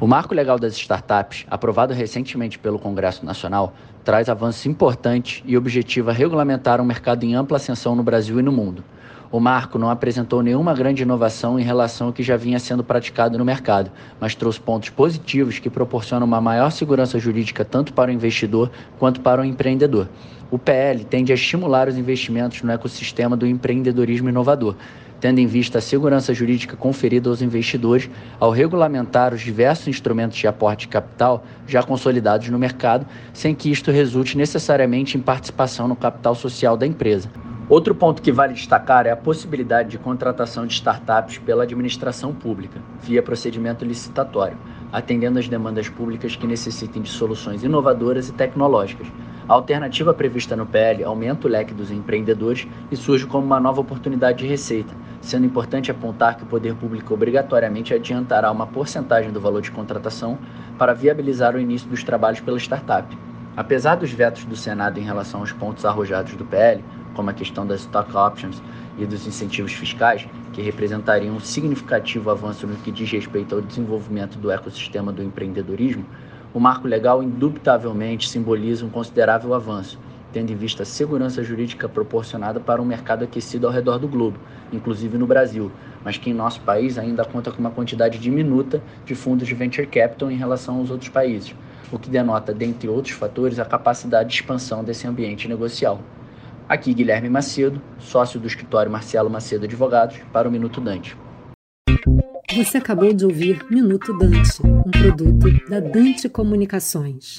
O Marco Legal das Startups, aprovado recentemente pelo Congresso Nacional, traz avanços importantes e objetiva regulamentar um mercado em ampla ascensão no Brasil e no mundo. O marco não apresentou nenhuma grande inovação em relação ao que já vinha sendo praticado no mercado, mas trouxe pontos positivos que proporcionam uma maior segurança jurídica tanto para o investidor quanto para o empreendedor. O PL tende a estimular os investimentos no ecossistema do empreendedorismo inovador, tendo em vista a segurança jurídica conferida aos investidores ao regulamentar os diversos instrumentos de aporte de capital já consolidados no mercado, sem que isto resulte necessariamente em participação no capital social da empresa. Outro ponto que vale destacar é a possibilidade de contratação de startups pela administração pública, via procedimento licitatório, atendendo às demandas públicas que necessitem de soluções inovadoras e tecnológicas. A alternativa prevista no PL aumenta o leque dos empreendedores e surge como uma nova oportunidade de receita, sendo importante apontar que o poder público obrigatoriamente adiantará uma porcentagem do valor de contratação para viabilizar o início dos trabalhos pela startup. Apesar dos vetos do Senado em relação aos pontos arrojados do PL, como a questão das stock options e dos incentivos fiscais, que representariam um significativo avanço no que diz respeito ao desenvolvimento do ecossistema do empreendedorismo, o marco legal indubitavelmente simboliza um considerável avanço, tendo em vista a segurança jurídica proporcionada para um mercado aquecido ao redor do globo, inclusive no Brasil, mas que em nosso país ainda conta com uma quantidade diminuta de fundos de venture capital em relação aos outros países, o que denota, dentre outros fatores, a capacidade de expansão desse ambiente negocial. Aqui Guilherme Macedo, sócio do escritório Marcelo Macedo Advogados, para o Minuto Dante. Você acabou de ouvir Minuto Dante, um produto da Dante Comunicações.